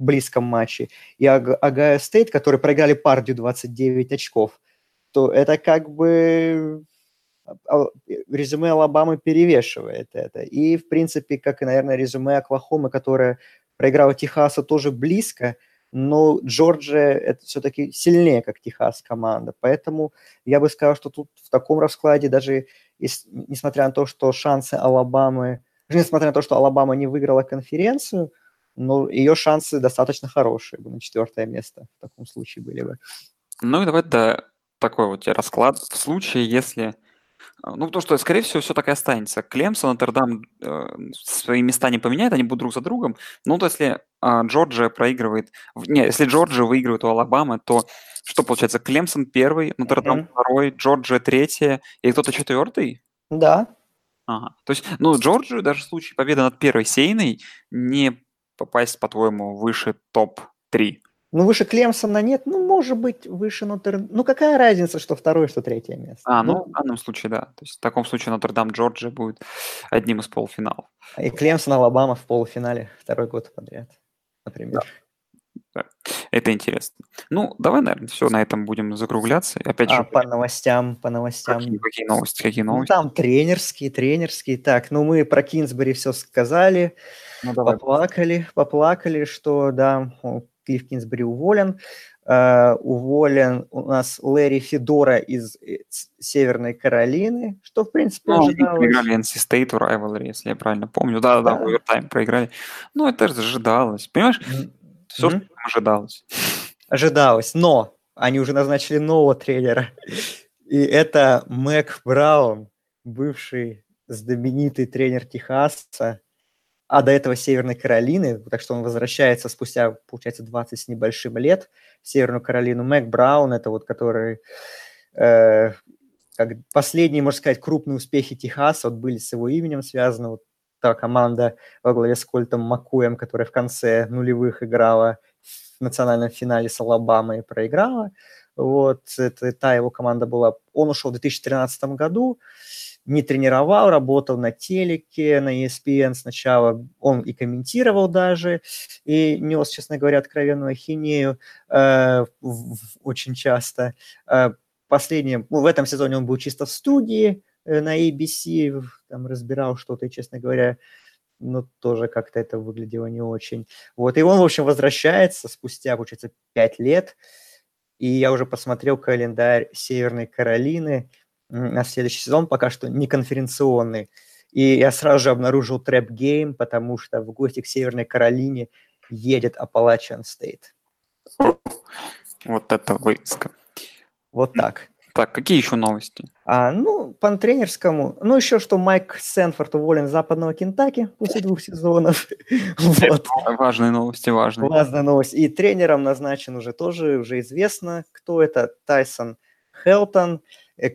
близком матче, и Огайо Стейт, которые проиграли Пердью 29 очков, то это как бы а, а, резюме Алабамы перевешивает это. И, в принципе, как и, наверное, резюме Оклахомы, которая проиграла Техасу тоже близко, но Джорджия это все-таки сильнее, как Техас команда. Поэтому я бы сказал, что тут в таком раскладе, даже несмотря на то, что шансы Алабамы, несмотря на то, что Алабама не выиграла конференцию, но ее шансы достаточно хорошие бы на четвертое место в таком случае были бы. Ну и давай да, такой вот тебе расклад. В случае, если... А, ну, потому что, скорее всего, все так и останется. Клемсон, Нотр-Дам э, свои места не поменяют, они будут друг за другом. Ну, то если э, Джорджия проигрывает... Не, если Джорджия выигрывает у Алабамы, то что получается? Клемсон первый, Нотр-Дам mm-hmm. второй, Джорджия третья, и кто-то четвертый? Да. Ага. То есть, ну, Джорджию даже в случае победы над первой сейной не попасть, по-твоему, выше топ-3? Ну, выше Клемсона нет, ну, может быть, выше Нотр... Ну, какая разница, что второе, что третье место? А, ну, ну, в данном случае, да. То есть в таком случае Нотр-Дам Джорджия будет одним из полуфиналов. И Клемсон Алабама в полуфинале второй год подряд, например. Да. Это интересно. Ну, давай, наверное, все на этом будем закругляться. Опять а, же, по новостям, по новостям. Какие, какие новости? Какие ну, новости? Ну, там тренерские, тренерские. Так, ну мы про Кинсбери все сказали. Ну, давай. Поплакали, поплакали, что, да, Клифф Кинсбери уволен. Э, уволен у нас Лэри Федора из э, Северной Каролины, что, в принципе, ну, ожидалось. проиграли NC State в Rivalry, если я правильно помню. Да-да-да, да. овертайм проиграли. Ну, это же ожидалось. Понимаешь, mm-hmm. Все, что ожидалось. Ожидалось, но они уже назначили нового тренера. И это Мэг Браун, бывший знаменитый тренер Техаса, а до этого Северной Каролины, так что он возвращается спустя, получается, 20 с небольшим лет в Северную Каролину. Мэг Браун, это вот который, э, как последние, можно сказать, крупные успехи Техаса вот были с его именем связаны. Вот та команда во главе с Кольтом Макуем, которая в конце нулевых играла в национальном финале с Алабамой и проиграла. Вот, это та его команда была. Он ушел в 2013 году, не тренировал, работал на телеке, на ESPN сначала, он и комментировал даже, и нес, честно говоря, откровенную ахинею э, в, в, очень часто. Э, последнее, ну, в этом сезоне он был чисто в студии на ABC, там разбирал что-то, и, честно говоря, ну, тоже как-то это выглядело не очень. Вот, и он, в общем, возвращается спустя, получается, пять лет, и я уже посмотрел календарь Северной Каролины, на следующий сезон, пока что не конференционный. И я сразу же обнаружил трэп гейм, потому что в гости к Северной Каролине едет Appalachian State. Вот это выиска. Вот так. Так, какие еще новости? А, ну, по тренерскому. Ну, еще что Майк Сенфорд уволен с западного Кентаки после двух сезонов. вот. Важные новости, важные. Важная новость. И тренером назначен уже тоже, уже известно, кто это. Тайсон Хелтон, э,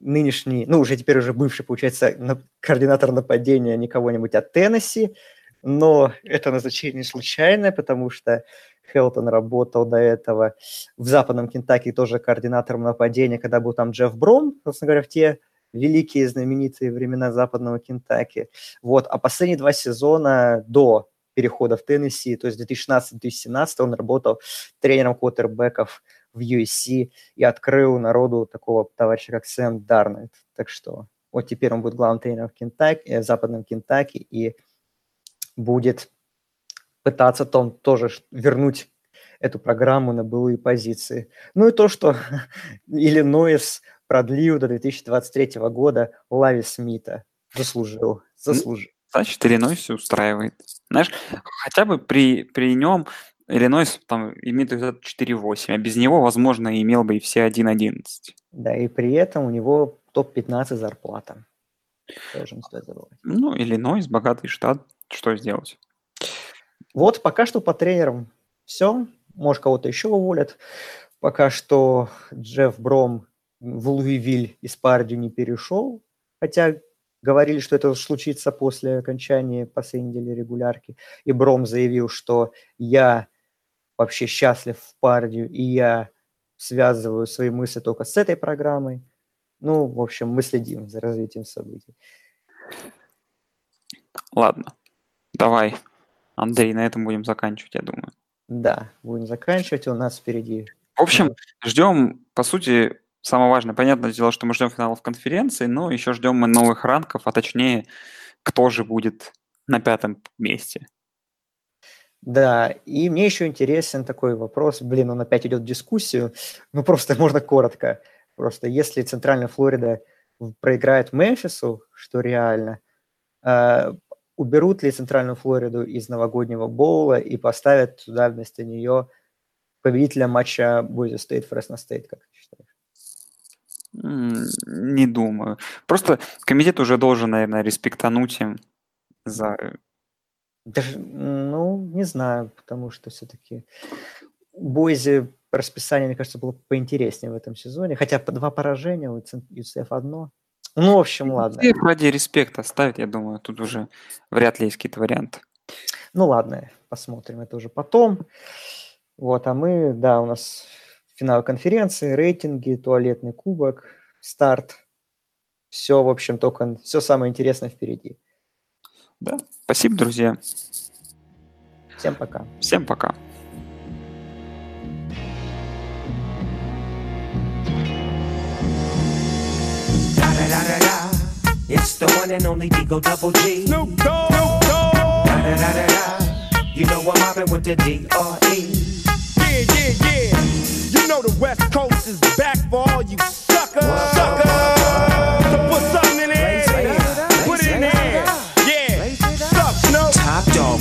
нынешний, ну, уже теперь уже бывший, получается, координатор нападения не кого-нибудь от Теннесси, но это назначение случайное, потому что Хелтон работал до этого в западном Кентаки тоже координатором нападения, когда был там Джефф Бром, собственно говоря, в те великие знаменитые времена западного Кентаки. Вот. А последние два сезона до перехода в Теннесси, то есть 2016-2017 он работал тренером квотербеков в USC и открыл народу такого товарища, как Сэм Дарнет. Так что вот теперь он будет главным тренером в, Кентаки, э, в западном Кентаки и будет пытаться там тоже вернуть эту программу на былые позиции. Ну и то, что Иллинойс продлил до 2023 года Лави Смита. Заслужил, заслужил. Значит, Иллинойс все устраивает. Знаешь, хотя бы при, при нем Иллинойс там имеет результат 4-8, а без него, возможно, имел бы и все 1-11. Да, и при этом у него топ-15 зарплата. Тоже не стоит забывать. Ну, Иллинойс, богатый штат, что сделать? Вот пока что по тренерам все. Может, кого-то еще уволят. Пока что Джефф Бром в Луивиль из Пардию не перешел, хотя говорили, что это случится после окончания последней недели регулярки. И Бром заявил, что я вообще счастлив в Пардию, и я связываю свои мысли только с этой программой. Ну, в общем, мы следим за развитием событий. Ладно, давай, Андрей, на этом будем заканчивать, я думаю. Да, будем заканчивать, у нас впереди. В общем, ждем, по сути, самое важное, понятное дело, что мы ждем финалов конференции, но еще ждем мы новых ранков, а точнее, кто же будет на пятом месте. Да, и мне еще интересен такой вопрос, блин, он опять идет в дискуссию, ну просто можно коротко. Просто если Центральная Флорида проиграет Мемфису, что реально, э, уберут ли Центральную Флориду из новогоднего боула и поставят туда вместо нее победителя матча Boise State, Fresno State, как ты считаешь? Не думаю. Просто комитет уже должен, наверное, респектануть им за даже, ну, не знаю, потому что все-таки Бойзи расписание, мне кажется, было поинтереснее в этом сезоне. Хотя по два поражения, у UCF одно. Ну, в общем, ладно. UCF ради респекта ставить, я думаю, тут уже вряд ли есть какие-то варианты. Ну, ладно, посмотрим это уже потом. Вот, а мы, да, у нас финал конференции, рейтинги, туалетный кубок, старт. Все, в общем, только все самое интересное впереди. Да. Спасибо, друзья. Всем пока. Всем пока. It's the one and only Digo Double G. Snoop Dogg. Da, da, da, da, da. You know I'm mobbing with the D.R.E. Yeah, yeah, yeah. You know the West Coast is back for all you suckers. Suckers.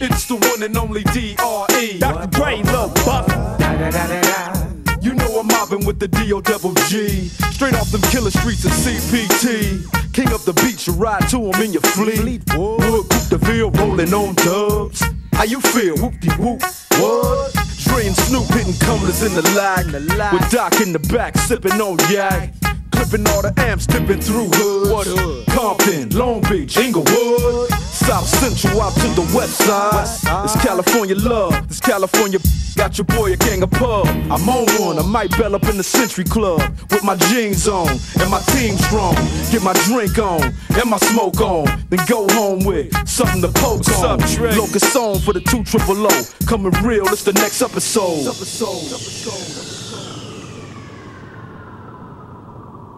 It's the one and only D.R.E. Dr. Dre, Lil Buck. You know I'm mobbing with the D.O. double G. Straight off them killer streets of CPT. King up the beach, you ride to him in your fleet. Wood, Coupe the Ville, rolling on dubs. How you feel? Whoop de whoop. What? Dre and Snoop hitting cumblers in the lag. With Doc in the back, sipping on yak. Clipping all the amps, dipping through hoods. What hood? Compton, Long Beach, Inglewood. South Central out to the west side. It's California love. This California got your boy a gang of pub. I'm on one. I might bell up in the Century Club with my jeans on and my team strong. Get my drink on and my smoke on. Then go home with something to poke on. Locust song for the two triple O. Coming real. It's the next episode.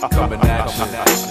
Coming at you.